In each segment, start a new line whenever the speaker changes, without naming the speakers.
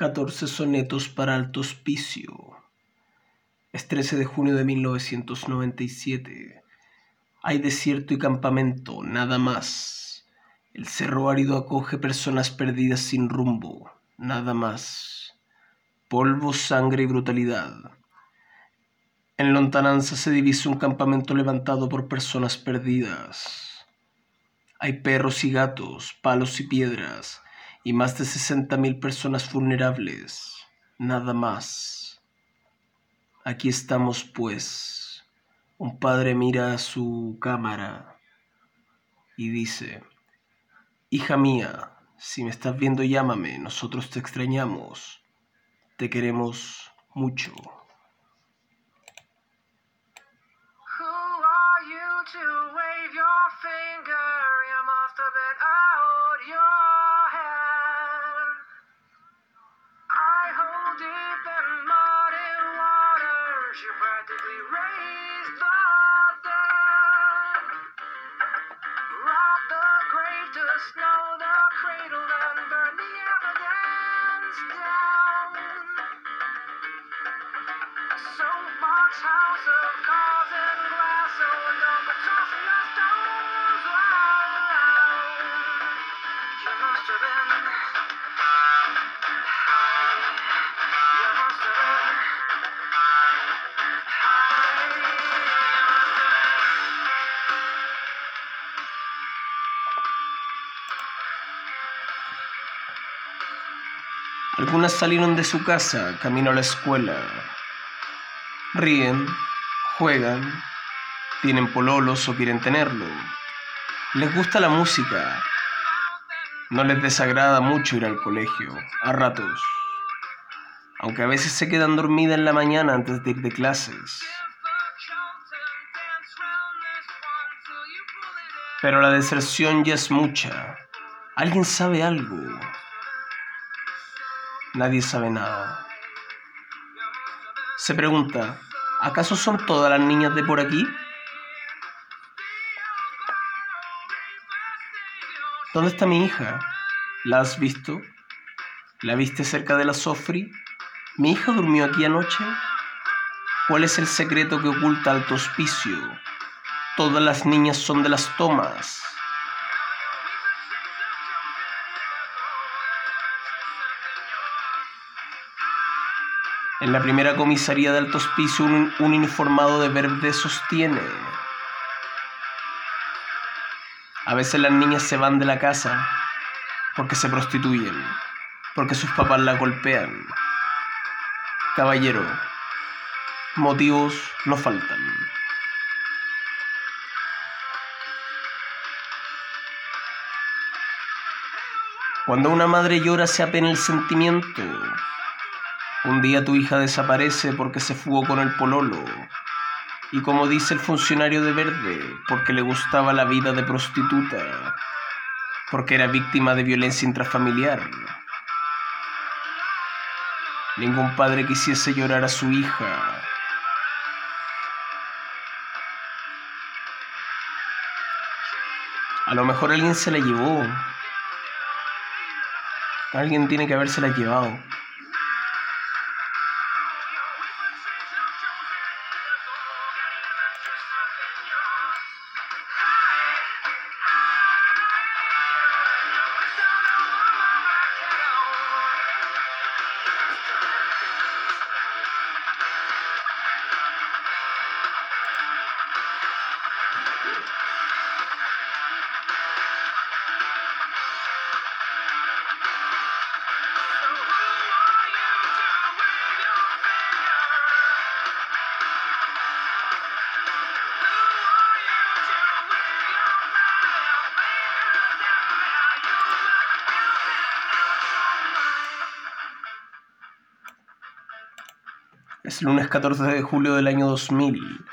14 sonetos para alto hospicio. Es 13 de junio de 1997. Hay desierto y campamento, nada más. El cerro árido acoge personas perdidas sin rumbo, nada más. Polvo, sangre y brutalidad. En lontananza se divisa un campamento levantado por personas perdidas. Hay perros y gatos, palos y piedras, y más de 60.000 personas vulnerables, nada más. Aquí estamos pues. Un padre mira a su cámara y dice, Hija mía, si me estás viendo llámame, nosotros te extrañamos, te queremos mucho. Algunas salieron de su casa camino a la escuela. Ríen, juegan, tienen pololos o quieren tenerlo. Les gusta la música. No les desagrada mucho ir al colegio, a ratos. Aunque a veces se quedan dormidas en la mañana antes de ir de clases. Pero la deserción ya es mucha. ¿Alguien sabe algo? Nadie sabe nada. Se pregunta, ¿acaso son todas las niñas de por aquí? ¿Dónde está mi hija? ¿La has visto? ¿La viste cerca de la Sofri? ¿Mi hija durmió aquí anoche? ¿Cuál es el secreto que oculta Alto Hospicio? Todas las niñas son de las tomas. En la primera comisaría de Alto Hospicio un, uniformado de verde sostiene. A veces las niñas se van de la casa porque se prostituyen, porque sus papás la golpean. Caballero, motivos no faltan. Cuando una madre llora se apena el sentimiento un día tu hija desaparece porque se fugó con el pololo. Y como dice el funcionario de verde, porque le gustaba la vida de prostituta, porque era víctima de violencia intrafamiliar. Ningún padre quisiese llorar a su hija. A lo mejor alguien se la llevó. Alguien tiene que habérsela llevado. Es lunes 14 de julio del año 2000.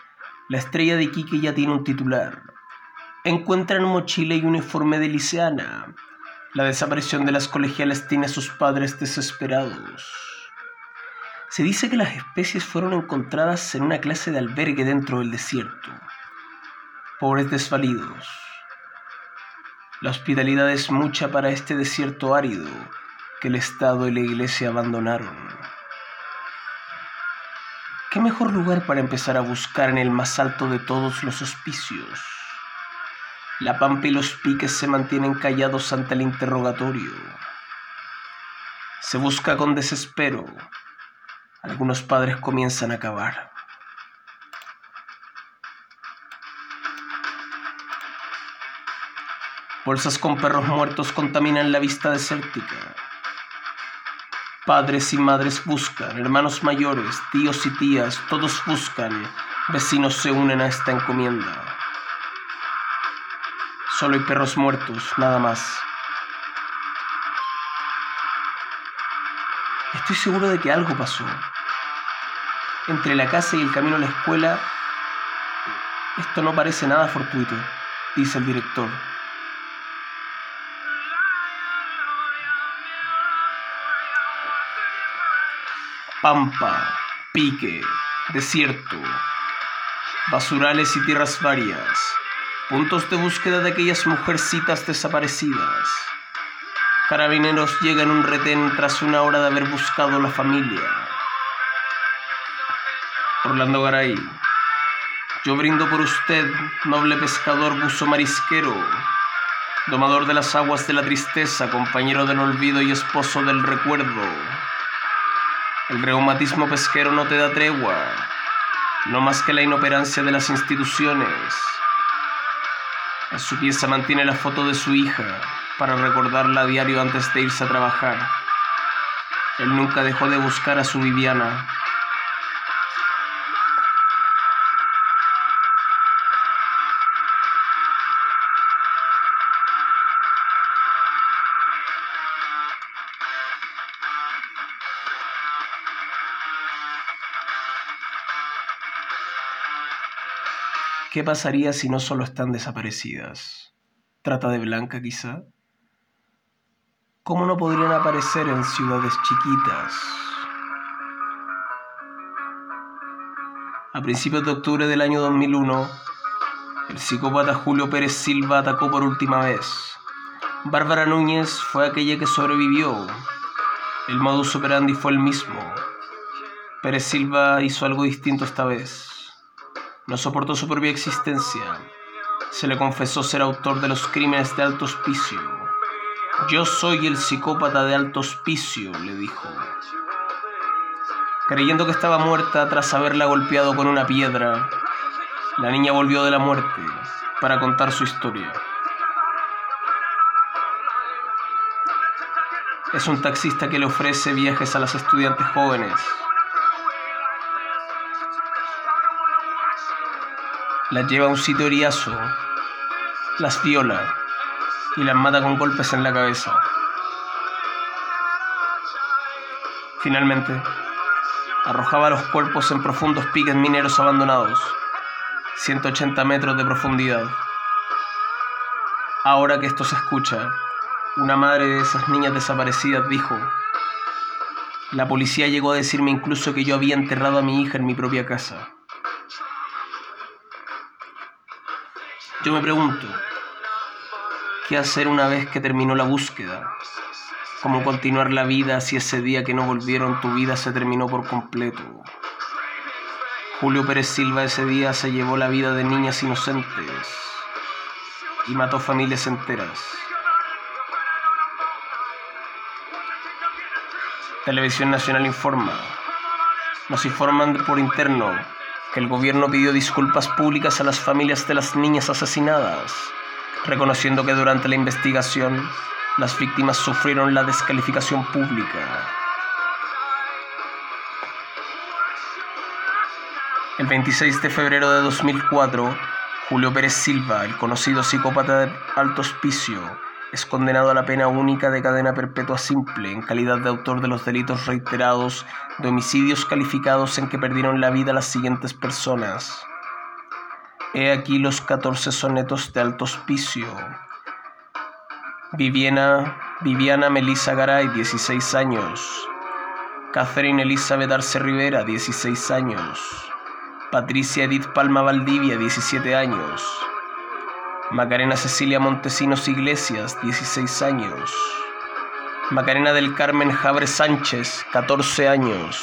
La estrella de Iquique ya tiene un titular. Encuentran mochila y uniforme de liceana. La desaparición de las colegiales tiene a sus padres desesperados. Se dice que las especies fueron encontradas en una clase de albergue dentro del desierto. Pobres desvalidos. La hospitalidad es mucha para este desierto árido, que el Estado y la Iglesia abandonaron. ¿Qué mejor lugar para empezar a buscar en el más alto de todos los hospicios? La pampa y los piques se mantienen callados ante el interrogatorio. Se busca con desespero. Algunos padres comienzan a cavar. Bolsas con perros muertos contaminan la vista desértica. Padres y madres buscan, hermanos mayores, tíos y tías, todos buscan, vecinos se unen a esta encomienda. Solo hay perros muertos, nada más. Estoy seguro de que algo pasó. Entre la casa y el camino a la escuela, esto no parece nada fortuito, dice el director. Pampa, pique, desierto, basurales y tierras varias, puntos de búsqueda de aquellas mujercitas desaparecidas. Carabineros llegan un retén tras una hora de haber buscado la familia. Orlando Garay, yo brindo por usted, noble pescador buzo marisquero, domador de las aguas de la tristeza, compañero del olvido y esposo del recuerdo. El reumatismo pesquero no te da tregua, no más que la inoperancia de las instituciones. En su pieza mantiene la foto de su hija para recordarla a diario antes de irse a trabajar. Él nunca dejó de buscar a su Viviana. ¿Qué pasaría si no solo están desaparecidas? ¿Trata de Blanca quizá? ¿Cómo no podrían aparecer en ciudades chiquitas? A principios de octubre del año 2001, el psicópata Julio Pérez Silva atacó por última vez. Bárbara Núñez fue aquella que sobrevivió. El modus operandi fue el mismo. Pérez Silva hizo algo distinto esta vez no soportó su propia existencia. Se le confesó ser autor de los crímenes de alto hospicio. Yo soy el psicópata de alto hospicio, le dijo. Creyendo que estaba muerta tras haberla golpeado con una piedra, la niña volvió de la muerte para contar su historia. Es un taxista que le ofrece viajes a las estudiantes jóvenes las lleva a un sitio eriazo, las viola y las mata con golpes en la cabeza. Finalmente, arrojaba los cuerpos en profundos piques mineros abandonados, 180 metros de profundidad. Ahora que esto se escucha, una madre de esas niñas desaparecidas dijo, la policía llegó a decirme incluso que yo había enterrado a mi hija en mi propia casa. Yo me pregunto, ¿qué hacer una vez que terminó la búsqueda? ¿Cómo continuar la vida si ese día que no volvieron tu vida se terminó por completo? Julio Pérez Silva ese día se llevó la vida de niñas inocentes y mató familias enteras. Televisión Nacional informa. Nos informan por interno el gobierno pidió disculpas públicas a las familias de las niñas asesinadas, reconociendo que durante la investigación las víctimas sufrieron la descalificación pública. El 26 de febrero de 2004, Julio Pérez Silva, el conocido psicópata de alto hospicio, es condenado a la pena única de cadena perpetua simple en calidad de autor de los delitos reiterados de homicidios calificados en que perdieron la vida las siguientes personas. He aquí los 14 sonetos de alto hospicio. Viviana, Viviana Melissa Garay, 16 años. Catherine Elizabeth Arce Rivera, 16 años. Patricia Edith Palma Valdivia, 17 años. Macarena Cecilia Montesinos Iglesias, 16 años. Macarena del Carmen Jabre Sánchez, 14 años.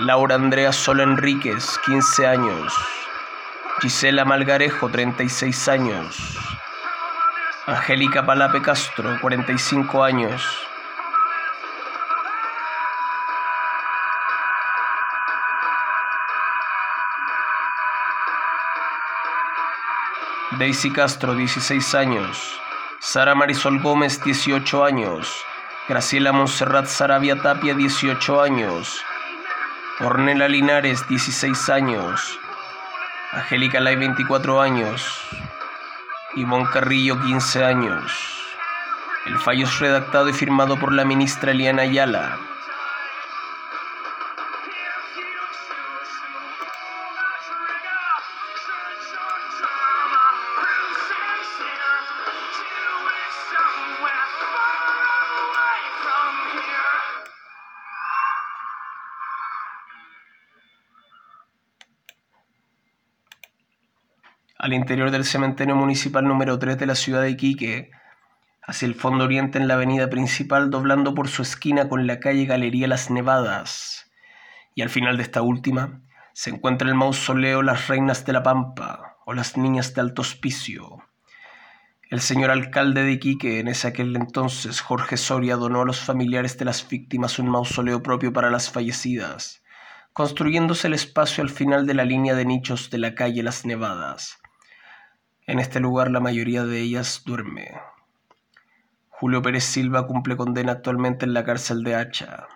Laura Andrea Sola Enríquez, 15 años. Gisela Malgarejo, 36 años. Angélica Palape Castro, 45 años. Daisy Castro, 16 años. Sara Marisol Gómez, 18 años. Graciela Monserrat Sarabia Tapia, 18 años. Ornella Linares, 16 años. Angélica Lai, 24 años. Ivonne Carrillo, 15 años. El fallo es redactado y firmado por la ministra Eliana Ayala. Al interior del cementerio municipal número 3 de la ciudad de Iquique, hacia el fondo oriente en la avenida principal, doblando por su esquina con la calle Galería Las Nevadas. Y al final de esta última se encuentra el mausoleo Las Reinas de la Pampa o Las Niñas de Alto Hospicio. El señor alcalde de Iquique, en ese aquel entonces Jorge Soria, donó a los familiares de las víctimas un mausoleo propio para las fallecidas, construyéndose el espacio al final de la línea de nichos de la calle Las Nevadas en este lugar la mayoría de ellas duerme. Julio Pérez Silva cumple condena actualmente en la cárcel de Hacha.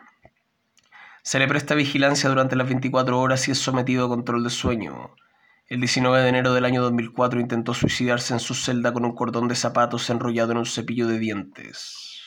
Se le presta vigilancia durante las 24 horas y es sometido a control de sueño. El 19 de enero del año 2004 intentó suicidarse en su celda con un cordón de zapatos enrollado en un cepillo de dientes.